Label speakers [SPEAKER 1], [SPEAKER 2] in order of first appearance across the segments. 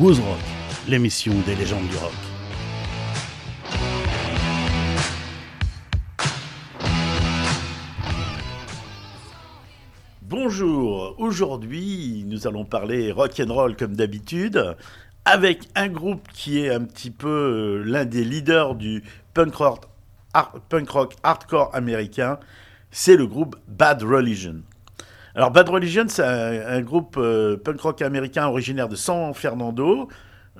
[SPEAKER 1] Wood Rock, l'émission des légendes du rock. Bonjour, aujourd'hui nous allons parler rock and roll comme d'habitude avec un groupe qui est un petit peu euh, l'un des leaders du punk rock, punk rock hardcore américain, c'est le groupe Bad Religion. Alors Bad Religion, c'est un, groupe euh, punk rock américain originaire de San Fernando,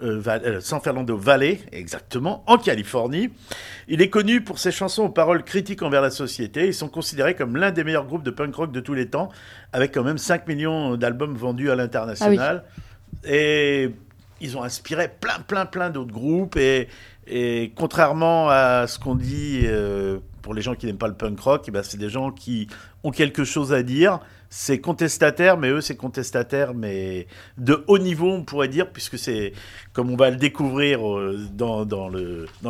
[SPEAKER 1] euh, euh, San Fernando Valley, exactement, en Californie. Il est connu pour ses chansons aux paroles critiques envers la société. Ils sont considérés comme l'un des meilleurs groupes de punk rock de tous les temps, avec quand même 5 millions d'albums vendus à l'international. Ah et ils ont inspiré plein, plein, plein d'autres groupes. Et, et, contrairement à ce qu'on dit pour les gens qui n'aiment pas le punk rock, eh ben c'est des gens qui ont quelque chose à dire c'est contestataire, mais eux, c'est contestataire, mais de haut niveau, on pourrait dire, puisque c'est, comme on va le découvrir euh, dans, dans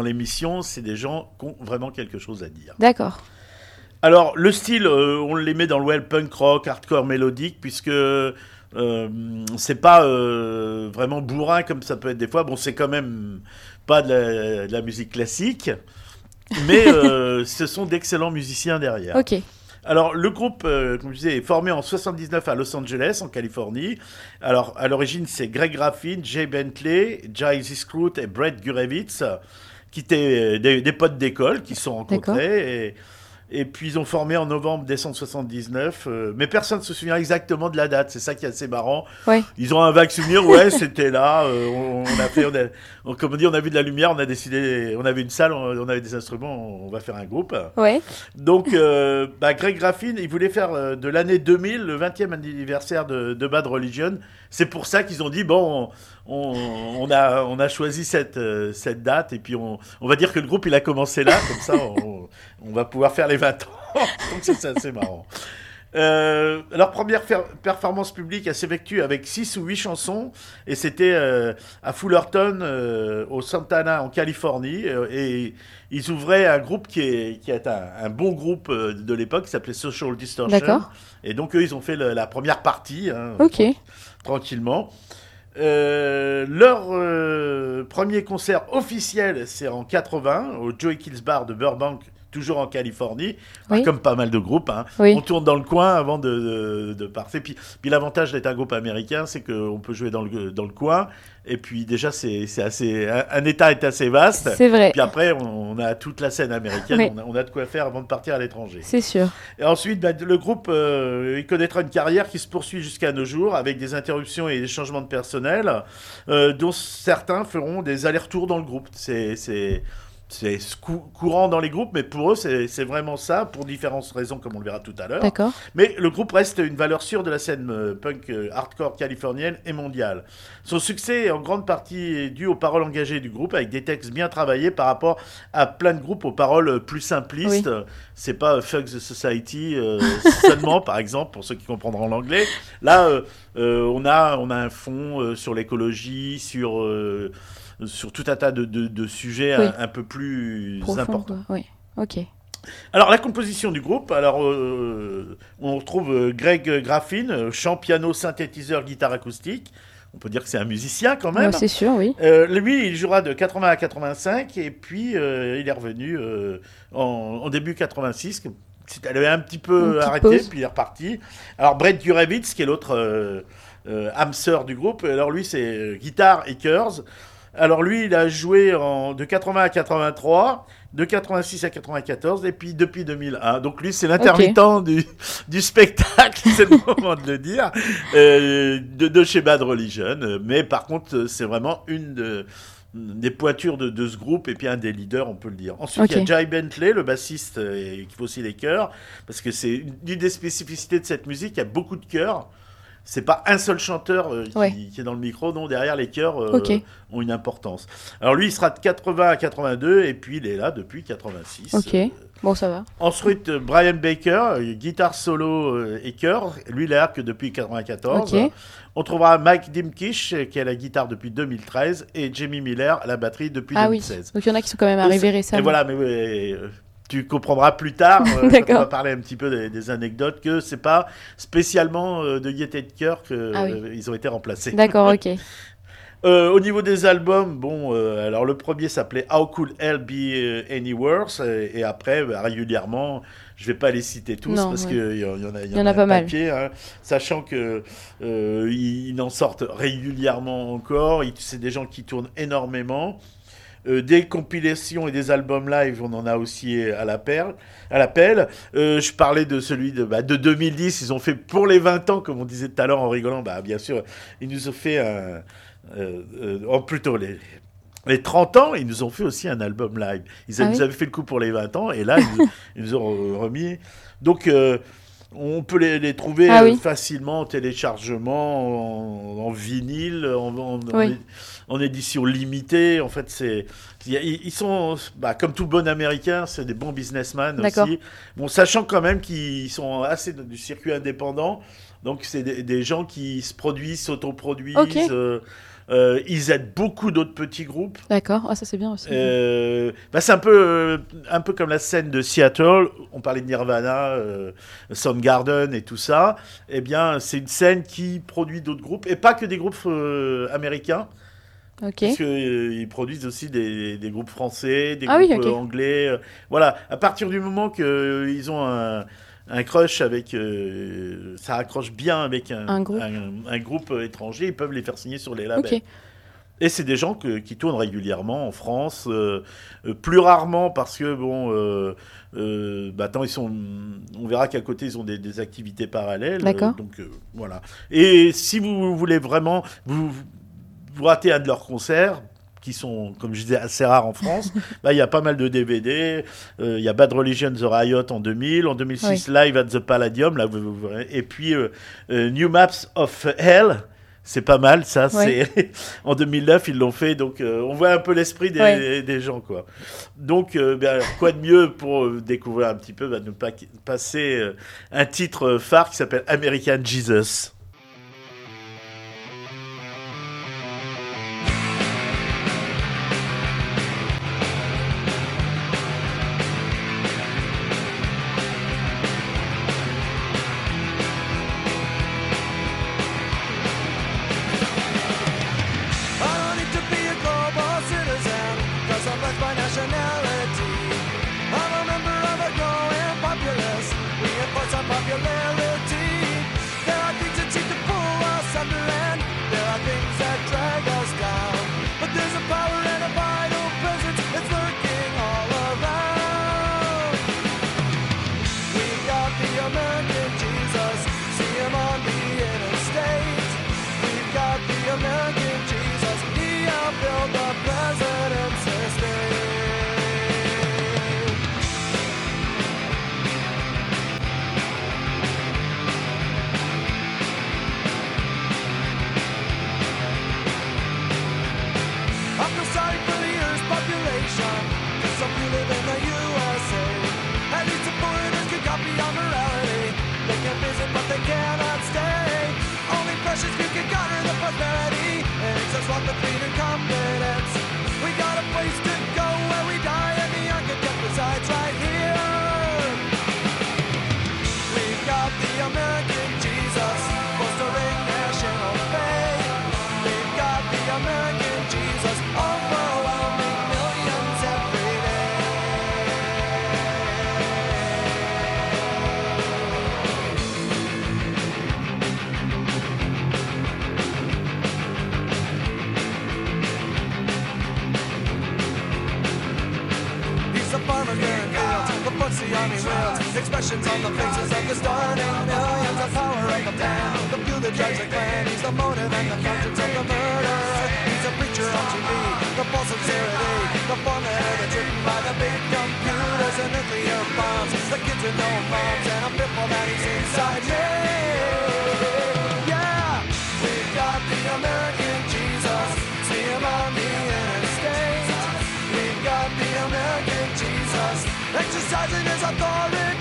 [SPEAKER 1] l'émission, c'est des gens qui ont vraiment quelque chose à dire.
[SPEAKER 2] D'accord.
[SPEAKER 1] Alors, le style, euh, on les met dans le well punk rock, hardcore mélodique, puisque euh, c'est pas vraiment bourrin comme ça peut être des fois. Bon, c'est quand même pas de la musique classique, mais ce sont d'excellents musiciens derrière.
[SPEAKER 2] Ok.
[SPEAKER 1] Alors, le groupe, euh, comme je disais, est formé en 79 à Los Angeles, en Californie. Alors, à l'origine, c'est Greg Graffin, Jay Bentley, Jay Scroot et Brett Gurevitz, qui étaient des, des potes d'école, qui se sont rencontrés. Et, et puis ils ont formé en novembre, décembre 79. Euh, mais personne ne se souvient exactement de la date. C'est ça qui est assez marrant. Ils ont un vague souvenir. Ouais, c'était là. Euh, on, a fait, on comme on dit, on a vu de la lumière. On a décidé, on avait une salle, on, avait des instruments. On va faire un groupe.
[SPEAKER 2] Ouais.
[SPEAKER 1] Donc, euh, bah, Greg Graffin, il voulait faire de l'année 2000 le 20e anniversaire de, de Bad Religion. C'est pour ça qu'ils ont dit bon, on, a, on a choisi cette, euh, cette date et puis on, on, va dire que le groupe il a commencé là, comme ça on, on va pouvoir faire les 20 ans. Donc c'est assez marrant. Euh, leur première performance publique, elle s'effectue avec 6 ou 8 chansons, et c'était euh, à Fullerton, au Santana, en Californie, et ils ouvraient un groupe qui est, qui est un, bon groupe de l'époque, qui s'appelait Social Distortion. Et donc eux, ils ont fait la première partie, hein, tranquillement. Euh, leur euh, premier concert officiel, c'est en 80 au Joey Kills Bar de Burbank, toujours en Californie, comme pas mal de groupes. Hein. On tourne dans le coin avant de, de, partir. Puis, puis l'avantage d'être un groupe américain, c'est qu'on peut jouer dans le, dans le coin. Et puis déjà, c'est assez, un, État est assez vaste.
[SPEAKER 2] C'est vrai.
[SPEAKER 1] Puis après, on, a toute la scène américaine. On, a, de quoi faire avant de partir à l'étranger.
[SPEAKER 2] C'est sûr.
[SPEAKER 1] Et ensuite, bah, le groupe, euh, il connaîtra une carrière qui se poursuit jusqu'à nos jours, avec des interruptions et des changements de personnel, euh, dont certains feront des allers-retours dans le groupe. C'est c'est courant dans les groupes, mais pour eux, c'est vraiment ça, pour différentes raisons, comme on le verra tout à l'heure.
[SPEAKER 2] D'accord.
[SPEAKER 1] Mais le groupe reste une valeur sûre de la scène euh, punk euh, hardcore californienne et mondiale. Son succès est en grande partie dû aux paroles engagées du groupe, avec des textes bien travaillés par rapport à plein de groupes aux paroles plus simplistes. C'est pas Fuck the Society euh, seulement, par exemple, pour ceux qui comprendront l'anglais. Là, on, a, on a un fond sur l'écologie, sur sur tout un tas de, sujets un, peu plus importants.
[SPEAKER 2] Oui, ok.
[SPEAKER 1] Alors la composition du groupe, alors euh, on retrouve euh, Greg Graffin, euh, chant, piano, synthétiseur, guitare acoustique. On peut dire que c'est un musicien quand même.
[SPEAKER 2] c'est sûr, oui.
[SPEAKER 1] lui, il jouera de 80 à 85 et puis il est revenu en, début 86. Elle avait un petit peu arrêté, puis il est reparti. Alors Brett Gurevitz, qui est l'autre âme sœur du groupe, alors lui c'est guitare et chœurs. Alors lui, il a joué en, de 80 à 83, de 86 à 94, et puis depuis 2001. Donc lui, c'est l'intermittent du, du, spectacle, c'est le moment de le dire, euh, de, de, chez Bad Religion. Mais par contre, c'est vraiment une de, des pointures de, de, ce groupe et puis un des leaders, on peut le dire. Ensuite, il y a Jay Bentley, le bassiste, et, qui fait aussi les chœurs, parce que c'est une des spécificités de cette musique, il y a beaucoup de chœurs c'est pas un seul chanteur euh, qui, est dans le micro, non, derrière les chœurs euh, ont une importance. Alors lui, il sera de 80 à 82 et puis il est là depuis 86.
[SPEAKER 2] Ok, bon ça va.
[SPEAKER 1] Ensuite, euh, Brian Baker, guitare solo et chœur, lui il est là que depuis 94. On trouvera Mike Dimkish qui est à la guitare depuis 2013 et Jamie Miller à la batterie depuis
[SPEAKER 2] ah
[SPEAKER 1] 2016.
[SPEAKER 2] Oui. Donc il y en a qui sont quand même arrivés récemment.
[SPEAKER 1] Et voilà, mais tu comprendras plus tard, euh, on va parler un petit peu des, anecdotes, que c'est pas spécialement euh, de gaieté de cœur qu'ils ah euh, ont été remplacés.
[SPEAKER 2] D'accord, ok.
[SPEAKER 1] Euh, au niveau des albums, bon, euh, alors le premier s'appelait How Could Hell Be Any Worse? Et, et après, bah, régulièrement, je vais pas les citer tous
[SPEAKER 2] Non,
[SPEAKER 1] parce
[SPEAKER 2] ouais.
[SPEAKER 1] qu'il y, en y en a, Il
[SPEAKER 2] y en a pas mal.
[SPEAKER 1] hein, sachant que euh, ils, ils en sortent régulièrement encore. C'est des gens qui tournent énormément. Euh, des compilations et des albums live, on en a aussi à la perle, à l'appel. Euh, je parlais de celui de, bah, de 2010. Ils ont fait pour les 20 ans, comme on disait tout à l'heure en rigolant. Bah, bien sûr, ils nous ont fait un, euh, euh, oh, plutôt les, les 30 ans, ils nous ont fait aussi un album live. Ils
[SPEAKER 2] Ah
[SPEAKER 1] nous
[SPEAKER 2] oui
[SPEAKER 1] avaient fait le coup pour les 20 ans et là, ils, nous- ils nous ont re- remis. Donc, euh, on peut les, les trouver
[SPEAKER 2] Ah
[SPEAKER 1] euh,
[SPEAKER 2] oui.
[SPEAKER 1] facilement en téléchargement, en, en vinyle, en, en- en
[SPEAKER 2] Oui.
[SPEAKER 1] é- en édition limitée. En fait, c'est ils sont bah, comme tout bon américain, c'est des bons businessmen aussi. Bon, sachant quand même qu'ils sont assez du circuit indépendant, donc c'est des, des gens qui se produisent, s'autoproduisent. Euh, euh, ils aident beaucoup d'autres petits groupes.
[SPEAKER 2] D'accord. Ah, ça c'est bien aussi.
[SPEAKER 1] Euh, bah, c'est un peu, euh, un peu comme la scène de Seattle. On parlait de Nirvana, euh, Soundgarden et tout ça. Eh bien, c'est une scène qui produit d'autres groupes et pas que des groupes euh, américains,
[SPEAKER 2] ok.
[SPEAKER 1] parce qu'ils produisent aussi des, des groupes français, des
[SPEAKER 2] Ah
[SPEAKER 1] groupes euh, anglais. euh, voilà. À partir du moment qu'ils ont un un crush avec, euh, ça accroche bien avec un,
[SPEAKER 2] Un groupe.
[SPEAKER 1] un- un groupe étranger, ils peuvent les faire signer sur les labels. Et c'est des gens que- qui tournent régulièrement en France, euh, euh, plus rarement parce que bon, euh, euh, bah, attends, ils sont, on verra qu'à côté ils ont des, des activités parallèles.
[SPEAKER 2] D'accord.
[SPEAKER 1] euh, donc euh, voilà. Et si vous voulez vraiment vous, vous ratez un de leurs concerts qui sont, comme je disais, assez rares en France, bah, il y a pas mal de DVD. Euh, Il y a Bad Religion, The Riot en 2000, en 2006 Live at the Palladium, là vous, vous. Et puis euh, euh, New Maps of Hell. C'est pas mal, ça. C'est en 2009 ils l'ont fait, donc on voit un peu l'esprit des, gens, quoi. Donc, alors, quoi de mieux pour découvrir un petit peu, bah, nous pa- passer un titre phare qui s'appelle American Jesus.
[SPEAKER 3] Carrying fields, the the army wields. Expressions on the faces of the starving millions. The power of the plan, the fuel that drives the clan. He's the motive and the conscience of the murderer. He's a preacher on TV, the false sincerity, the formula that's written by the big computers and nuclear bombs. The kids with no moms and a pitfall that he's inside me. Exercising his authority.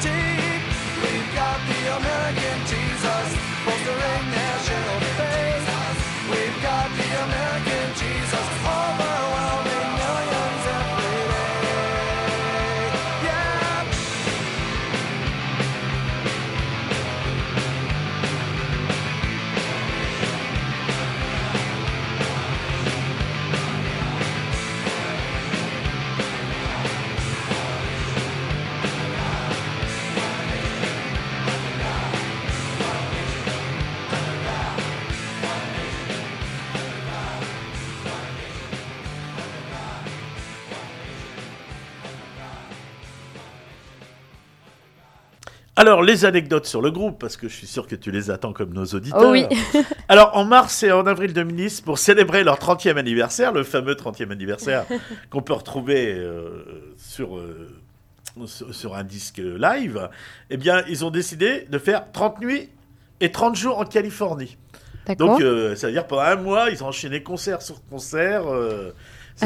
[SPEAKER 1] Alors, les anecdotes sur le groupe, parce que je suis sûr que tu les attends comme nos auditeurs.
[SPEAKER 2] Oh oui.
[SPEAKER 1] Alors, en mars et en avril 2010, pour célébrer leur 30e anniversaire, le fameux 30e anniversaire qu'on peut retrouver euh, sur, euh, sur, sur un disque live, eh bien, ils ont décidé de faire 30 nuits et 30 jours en Californie.
[SPEAKER 2] D'accord.
[SPEAKER 1] Donc, euh, ça veut dire pendant un mois, ils ont enchaîné concert sur concert. euh,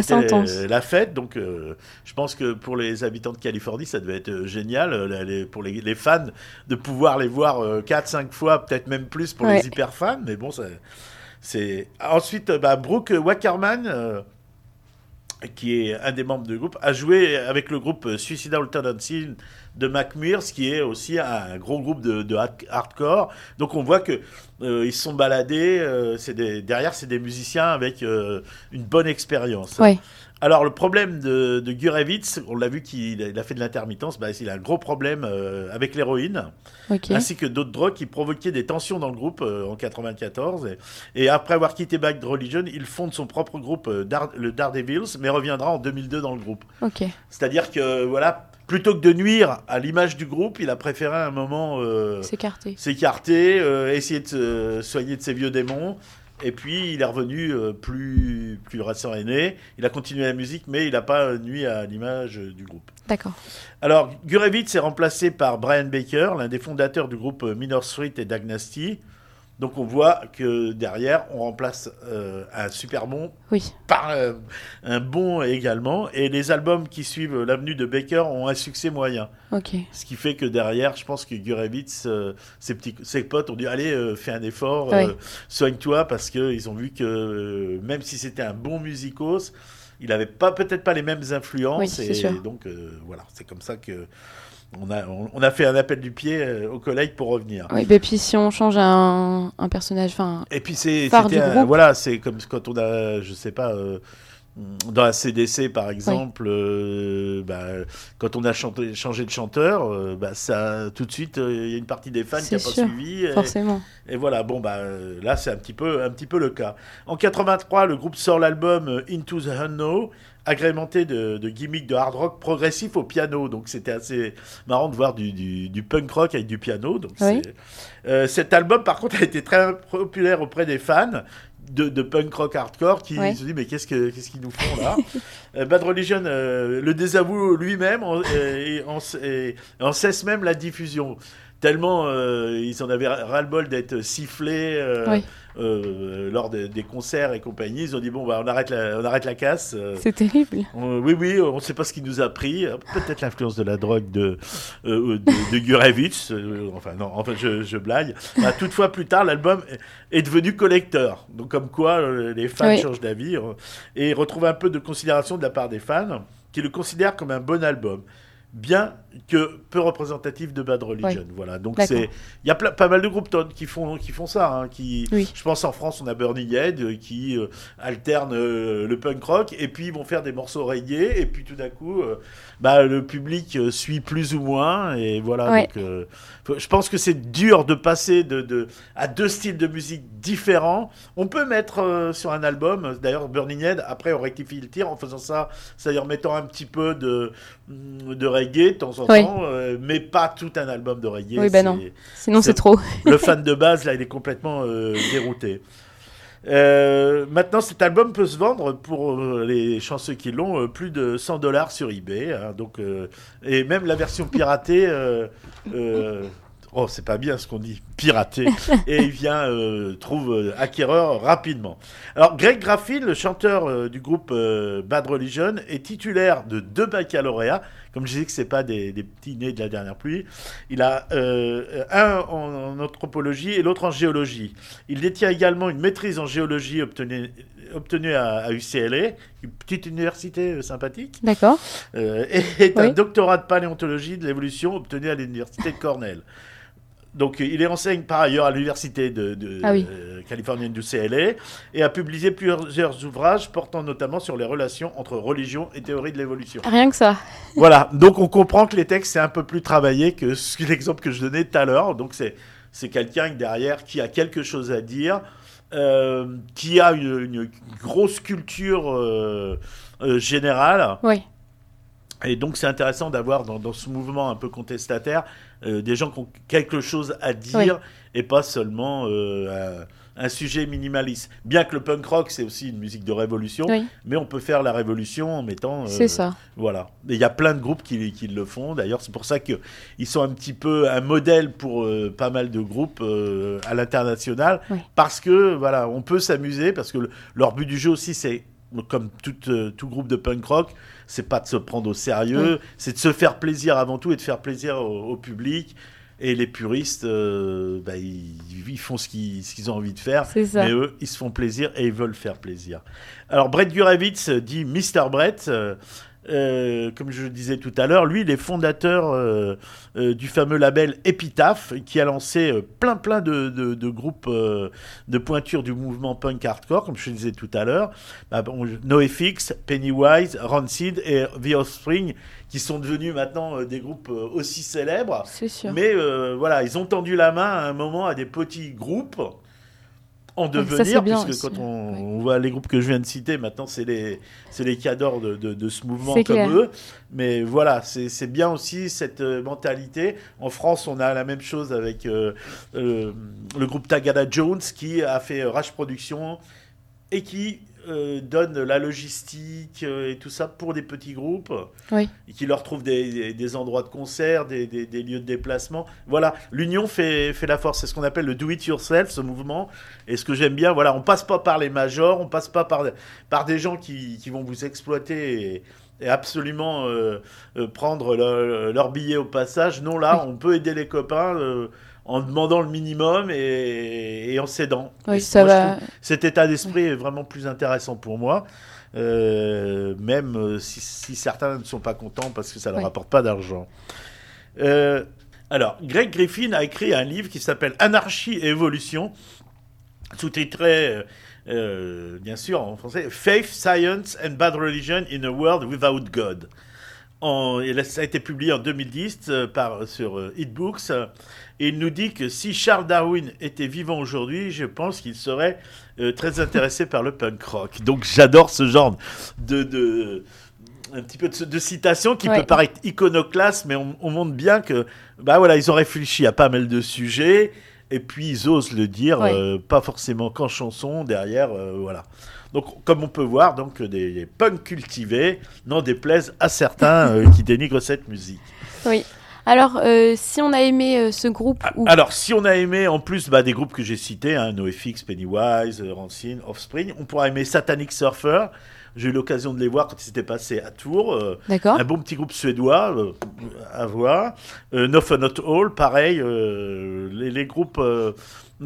[SPEAKER 1] C'était la fête, donc euh, je pense que pour les habitants de Californie, ça devait être euh, génial, euh, les- pour les, les fans, de pouvoir les voir 4-5 fois, peut-être même plus pour
[SPEAKER 2] Ouais.
[SPEAKER 1] les hyper fans, mais bon, c'est... Ensuite, bah, Brooke Wackerman, euh, qui est un des membres du groupe, a joué avec le groupe Suicidal Tendency de Mac Mears, qui est aussi un gros groupe de, de hard- hardcore. Donc on voit que euh, ils se sont baladés. euh, des- derrière, c'est des musiciens avec euh, une bonne expérience. Alors le problème de, de Gurevitz, on l'a vu qu'il a, fait de l'intermittence, bah, il a un gros problème euh, avec l'héroïne, ainsi que d'autres drogues qui provoquaient des tensions dans le groupe euh, en 94. Et, et après avoir quitté Bad Religion, il fonde son propre groupe, euh, Dar- le Daredevils, mais reviendra en 2002 dans le groupe. C'est-à-dire que voilà, plutôt que de nuire à l'image du groupe, il a préféré un moment euh,
[SPEAKER 2] S'écarter.
[SPEAKER 1] s'écarter, euh, essayer de se soigner de ses vieux démons. Et puis il est revenu euh, plus, plus récent aîné. Il a continué la musique, mais il n'a pas nuit à l'image du groupe.
[SPEAKER 2] D'accord.
[SPEAKER 1] Alors, Gurevitz est remplacé par Brian Baker, l'un des fondateurs du groupe Minor Street et Dynasty. Donc on voit que derrière, on remplace euh, un super bon
[SPEAKER 2] Oui.
[SPEAKER 1] par euh, un bon également. Et les albums qui suivent l'avenue de Baker ont un succès moyen.
[SPEAKER 2] Ok.
[SPEAKER 1] Ce qui fait que derrière, je pense que Gurevitz, euh, ses, petits, ses potes ont dit Allez, fais un effort, soigne-toi, parce qu'ils ont vu que même si c'était un bon musicos, il n'avait pas, peut-être pas les mêmes influences.
[SPEAKER 2] Oui,
[SPEAKER 1] et
[SPEAKER 2] sûr.
[SPEAKER 1] donc, voilà, c'est comme ça que. On a, on, a fait un appel du pied euh, aux collègues pour revenir.
[SPEAKER 2] Oui, et puis si on change un, un personnage, enfin,
[SPEAKER 1] Et puis c'est voilà, c'est comme quand on a je sais pas euh, dans la CDC par exemple euh, bah, quand on a chanté- changé de chanteur euh, bah, ça tout de suite euh, il y a une partie des fans qui
[SPEAKER 2] C'est
[SPEAKER 1] a pas suivi et,
[SPEAKER 2] forcément.
[SPEAKER 1] et voilà bon bah là c'est un petit peu un petit peu le cas. En 83 le groupe sort l'album Into the Unknown agrémenté de, de gimmicks de hard rock progressif au piano donc c'était assez marrant de voir du, du- du punk rock avec du piano donc
[SPEAKER 2] Oui.
[SPEAKER 1] euh, cet album, par contre, a été très populaire auprès des fans de, de punk rock hardcore qui se disent mais qu'est-ce que- qu'est-ce qu'ils nous font là? Euh, Bad Religion euh, le désavoue lui-même en- et, et en cesse même la diffusion. Tellement euh, ils en avaient ras-le-bol d'être sifflés euh,
[SPEAKER 2] Oui.
[SPEAKER 1] euh, lors des, des concerts et compagnie. Ils ont dit bon bah on arrête la, on arrête la casse.
[SPEAKER 2] C'est terrible.
[SPEAKER 1] on- oui, oui, on ne sait pas ce qui nous a pris. Peut-être l'influence de la drogue de, de, de Gurevitch. Enfin, non, enfin, je, je blague. Bah, toutefois, plus tard, l'album est devenu collecteur. Donc, comme quoi, les fans
[SPEAKER 2] Oui.
[SPEAKER 1] changent d'avis et retrouvent un peu de considération de la part des fans qui le considèrent comme un bon album. Bien que peu représentatif de Bad Religion. Voilà. Donc, c'est. Il y a pas mal de groupes qui font, qui font ça. hein, qui,
[SPEAKER 2] Oui.
[SPEAKER 1] je pense en France, on a Burning Head euh, qui euh, alterne euh, le punk rock et puis ils vont faire des morceaux reggae et puis tout d'un coup, euh, bah, le public suit plus ou moins et voilà.
[SPEAKER 2] Ouais.
[SPEAKER 1] Donc, faut- je pense que c'est dur de passer de, de- à deux styles de musique différents. On peut mettre sur un album, d'ailleurs Burning Head, après on rectifie le tir en faisant ça, c'est-à-dire mettant un petit peu de, de reggae de temps en
[SPEAKER 2] Oui.
[SPEAKER 1] euh, mais pas tout un album de.
[SPEAKER 2] Oui,
[SPEAKER 1] c'est-
[SPEAKER 2] non. Sinon,
[SPEAKER 1] C'est-
[SPEAKER 2] trop.
[SPEAKER 1] le fan de base, là, il est complètement euh, dérouté. Euh, maintenant, cet album peut se vendre pour les chanceux qui l'ont plus de 100 dollars sur eBay. hein, donc, et même la version piratée. oh, c'est pas bien ce qu'on dit, piraté. et il vient euh, trouve euh, acquéreur rapidement. Alors, Greg Graffin, le chanteur euh, du groupe Bad Religion, est titulaire de deux baccalauréats. Comme je disais que c'est pas des, des petits nés de la dernière pluie. Il a euh, un en, en anthropologie et l'autre en géologie. Il détient également une maîtrise en géologie obtenue, obtenue à, à UCLA, une petite université euh, sympathique,
[SPEAKER 2] D'accord.
[SPEAKER 1] euh, et est un doctorat de paléontologie de l'évolution obtenu à l'université de Cornell. Donc, il enseigne par ailleurs à l'université de, de
[SPEAKER 2] Ah oui.
[SPEAKER 1] euh, californienne du CLA et a publié plusieurs ouvrages portant notamment sur les relations entre religion et théorie de l'évolution.
[SPEAKER 2] Rien que ça.
[SPEAKER 1] Voilà, donc on comprend que les textes c'est un peu plus travaillé que l'exemple que je donnais tout à l'heure. Donc c'est c'est quelqu'un derrière qui a quelque chose à dire, euh, qui a une, une grosse culture euh, euh, générale.
[SPEAKER 2] Oui.
[SPEAKER 1] Et donc c'est intéressant d'avoir dans, dans ce mouvement un peu contestataire euh, des gens qui ont quelque chose à dire
[SPEAKER 2] Oui.
[SPEAKER 1] et pas seulement euh, un, un sujet minimaliste. Bien que le punk rock c'est aussi une musique de révolution,
[SPEAKER 2] Oui,
[SPEAKER 1] mais on peut faire la révolution en mettant... euh,
[SPEAKER 2] c'est ça.
[SPEAKER 1] Voilà. Il y a plein de groupes qui, qui le font. D'ailleurs, c'est pour ça qu'ils sont un petit peu un modèle pour pas mal de groupes à l'international.
[SPEAKER 2] Oui.
[SPEAKER 1] Parce que, voilà, on peut s'amuser. Parce que le- leur but du jeu aussi, c'est, comme tout, euh, tout groupe de punk rock, c'est pas de se prendre au sérieux, c'est de se faire plaisir avant tout et de faire plaisir au, au public. Et les puristes, euh, bah, ils, ils font ce qu'ils ont envie de faire. Mais eux, ils se font plaisir et ils veulent faire plaisir. Alors, Brett Gurevitz dit Mr. Brett. euh, euh, comme je le disais tout à l'heure, lui, il est fondateur euh, euh, du fameux label Epitaph, qui a lancé plein plein de, de- de groupes de pointure du mouvement punk hardcore, comme je le disais tout à l'heure. Bah, bon, NoFX, Pennywise, Rancid et The Offspring, qui sont devenus maintenant des groupes aussi célèbres.
[SPEAKER 2] C'est sûr.
[SPEAKER 1] Mais voilà, ils ont tendu la main à un moment à des petits groupes en
[SPEAKER 2] ça,
[SPEAKER 1] devenir,
[SPEAKER 2] bien
[SPEAKER 1] puisque
[SPEAKER 2] aussi,
[SPEAKER 1] quand on,
[SPEAKER 2] ouais.
[SPEAKER 1] on voit les groupes que je viens de citer, maintenant c'est les, c'est les cadors de, de, de ce mouvement comme
[SPEAKER 2] clair.
[SPEAKER 1] eux. Mais voilà, c'est bien aussi cette euh, mentalité. En France, on a la même chose avec euh, euh, le groupe Tagada Jones qui a fait Rage Production et qui euh, donne la logistique euh, et tout ça pour des petits groupes
[SPEAKER 2] Oui.
[SPEAKER 1] et qui leur trouvent des, des- des endroits de concert, des, lieux de déplacement. Voilà, l'union fait, fait la force. C'est ce qu'on appelle le do it yourself, ce mouvement. Et ce que j'aime bien, voilà, on passe pas par les majors, on passe pas par, par des gens qui, qui vont vous exploiter et, et absolument euh, euh, prendre le- leur billet au passage. Non, là, on peut aider les copains. euh, en demandant le minimum et, et en. Et
[SPEAKER 2] Oui, ça
[SPEAKER 1] moi,
[SPEAKER 2] va.
[SPEAKER 1] cet état d'esprit est vraiment plus intéressant pour moi, euh, même euh, si, si certains ne sont pas contents parce que ça leur
[SPEAKER 2] Oui.
[SPEAKER 1] apporte pas d'argent. Euh, alors, Greg Griffin a écrit un livre qui s'appelle Anarchie et évolution, sous-titré, euh, bien sûr en français, Faith, Science and Bad Religion in a World Without God. En- et là, ça a été publié en 2010 euh, par, sur Hitbooks. Et il nous dit que si Charles Darwin était vivant aujourd'hui, je pense qu'il serait euh, très intéressé par le punk rock. Donc j'adore ce genre de, de un petit peu de, de citation qui
[SPEAKER 2] Ouais.
[SPEAKER 1] peut paraître iconoclaste, mais on, on montre bien que bah voilà, ils ont réfléchi à pas mal de sujets et puis ils osent le dire,
[SPEAKER 2] Ouais.
[SPEAKER 1] euh, pas forcément qu'en chanson derrière, euh, voilà. Donc, comme on peut voir, donc des, des punks cultivés n'en déplaisent à certains euh, qui dénigrent cette musique.
[SPEAKER 2] Oui. Alors, euh, si on a aimé euh, ce groupe ou
[SPEAKER 1] Alors, si on a aimé en plus bah, des groupes que j'ai cités, hein, NoFX, Pennywise, euh, Rancine, Offspring, on pourra aimer Satanic Surfer. J'ai eu l'occasion de les voir quand ils étaient passés à Tours. euh,
[SPEAKER 2] D'accord.
[SPEAKER 1] un bon petit groupe suédois euh, à voir. Euh, No Fun Not All, pareil. les, les groupes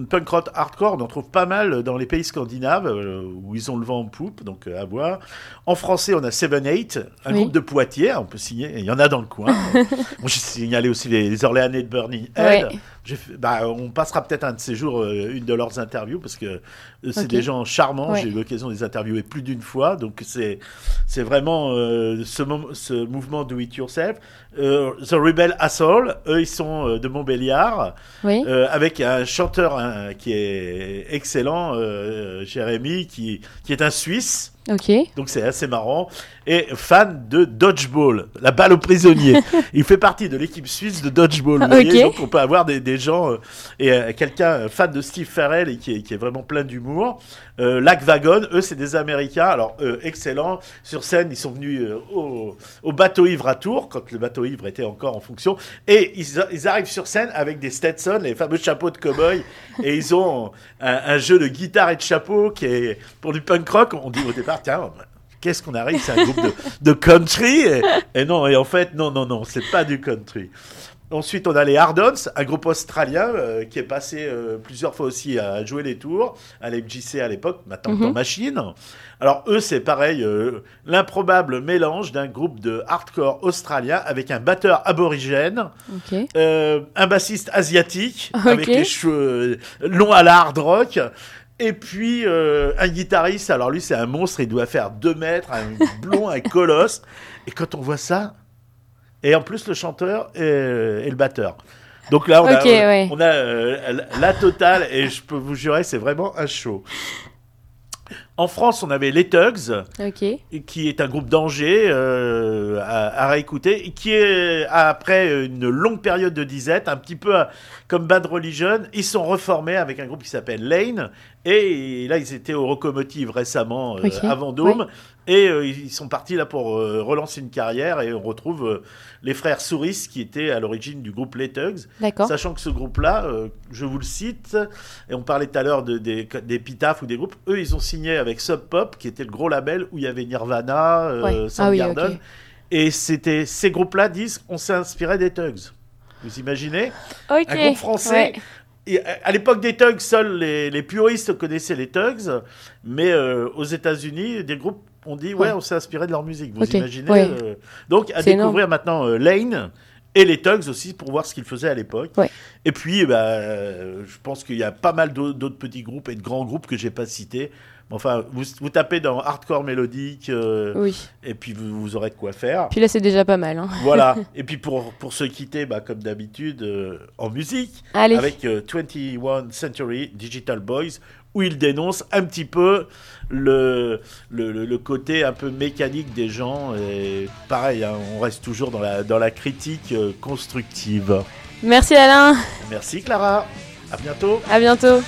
[SPEAKER 1] punk rock hardcore, on en trouve pas mal dans les pays scandinaves euh, où ils ont le vent en poupe, donc euh, à voir. En français, on a Seven Eight, un
[SPEAKER 2] Oui.
[SPEAKER 1] groupe de Poitiers, on peut signer. Il y en a dans le coin. Bon, j'ai signalé aussi les, les Orléanais de Burning Head.
[SPEAKER 2] Ouais.
[SPEAKER 1] Fait- bah, on passera peut-être un de ces jours euh, une de leurs interviews parce que euh, c'est des gens charmants.
[SPEAKER 2] Ouais.
[SPEAKER 1] J'ai eu l'occasion de les interviewer plus d'une fois, donc c'est c'est vraiment euh, ce, mouvement do it yourself. The Rebel Asshole, eux ils sont de Montbéliard,
[SPEAKER 2] Oui.
[SPEAKER 1] avec un chanteur hein, qui est excellent, Jérémy, qui, qui est un Suisse.
[SPEAKER 2] Ok.
[SPEAKER 1] Donc c'est assez marrant. Et fan de Dodgeball, la balle aux prisonniers. il fait partie de l'équipe suisse de Dodgeball. Vous voyez,
[SPEAKER 2] Ok.
[SPEAKER 1] donc on peut avoir des, des gens euh, et euh, quelqu'un euh, fan de Steve Farrell et qui est, qui est vraiment plein d'humour. Euh, Lac Wagon, eux c'est des Américains. Alors eux, excellents. Sur scène, ils sont venus au, au bateau ivre à Tours quand le bateau ivre était encore en fonction. Et ils, ils arrivent sur scène avec des Stetson, les fameux chapeaux de cow-boy. et ils ont un, un jeu de guitare et de chapeau qui est pour du punk rock. On dit au départ, tiens, qu'est-ce qu'on arrive C'est un groupe de, de country et, et non, et en fait, non, non, non, c'est pas du country. Ensuite, on a les Hardons, un groupe australien euh, qui est passé euh, plusieurs fois aussi à jouer les tours, à l'FJC à l'époque, maintenant
[SPEAKER 2] Mhm.
[SPEAKER 1] en machine. Alors eux, c'est pareil, euh, l'improbable mélange d'un groupe de hardcore australien avec un batteur aborigène, un bassiste asiatique avec les cheveux longs à la hard rock. Et puis euh, un guitariste, alors lui c'est un monstre, il doit faire 2 mètres, un blond, un colosse. Et quand on voit ça, et en plus le chanteur et, et le batteur. Donc là on a,
[SPEAKER 2] Ok, ouais.
[SPEAKER 1] on a euh, la totale et je peux vous jurer c'est vraiment un show. En France, on avait les Tugs, qui est un groupe d'Angers euh, à, à réécouter, qui est après une longue période de disette, un petit peu euh, comme Bad Religion, ils sont reformés avec un groupe qui s'appelle Lane, et là ils étaient aux locomotives récemment euh,
[SPEAKER 2] Ok,
[SPEAKER 1] à Vendôme, et euh, ils sont partis là pour relancer une carrière, et on retrouve les frères Souris qui étaient à l'origine du groupe Les Tugs. Sachant que ce groupe-là, je vous le cite, et on parlait tout à l'heure de, des, des Pitaf ou des groupes, eux, ils ont signé avec Sub Pop, qui était le gros label où il y avait Nirvana, euh,
[SPEAKER 2] Ouais. Ah.
[SPEAKER 1] Et c'était ces groupes-là disent on s'est inspiré des Tugs. Vous imaginez?
[SPEAKER 2] Ok.
[SPEAKER 1] Un groupe français.
[SPEAKER 2] Ouais.
[SPEAKER 1] Et à l'époque des Tugs, seuls les, les puristes connaissaient les Tugs, mais euh, aux États-Unis, des groupes ont dit ouais,
[SPEAKER 2] Ouais.
[SPEAKER 1] on s'est inspiré de leur musique. Vous imaginez euh, Donc à découvrir maintenant euh, Lane et les Tugs aussi pour voir ce qu'ils faisaient à l'époque.
[SPEAKER 2] Ouais.
[SPEAKER 1] Et puis, eh ben, euh, je pense qu'il y a pas mal d'au- d'autres petits groupes et de grands groupes que j'ai pas cités. Enfin, vous, vous tapez dans hardcore mélodique euh,
[SPEAKER 2] Oui.
[SPEAKER 1] et puis vous, vous aurez de quoi faire.
[SPEAKER 2] Puis là, c'est déjà pas mal. Hein.
[SPEAKER 1] Voilà. Et puis pour, pour se quitter, bah, comme d'habitude, euh, en musique,
[SPEAKER 2] Allez.
[SPEAKER 1] avec euh, 21 Century Digital Boys, où il dénonce un petit peu le, le, côté un peu mécanique des gens. Et pareil, hein, on reste toujours dans la, dans la critique euh, constructive.
[SPEAKER 2] Merci Alain.
[SPEAKER 1] Merci Clara. À bientôt.
[SPEAKER 2] À bientôt.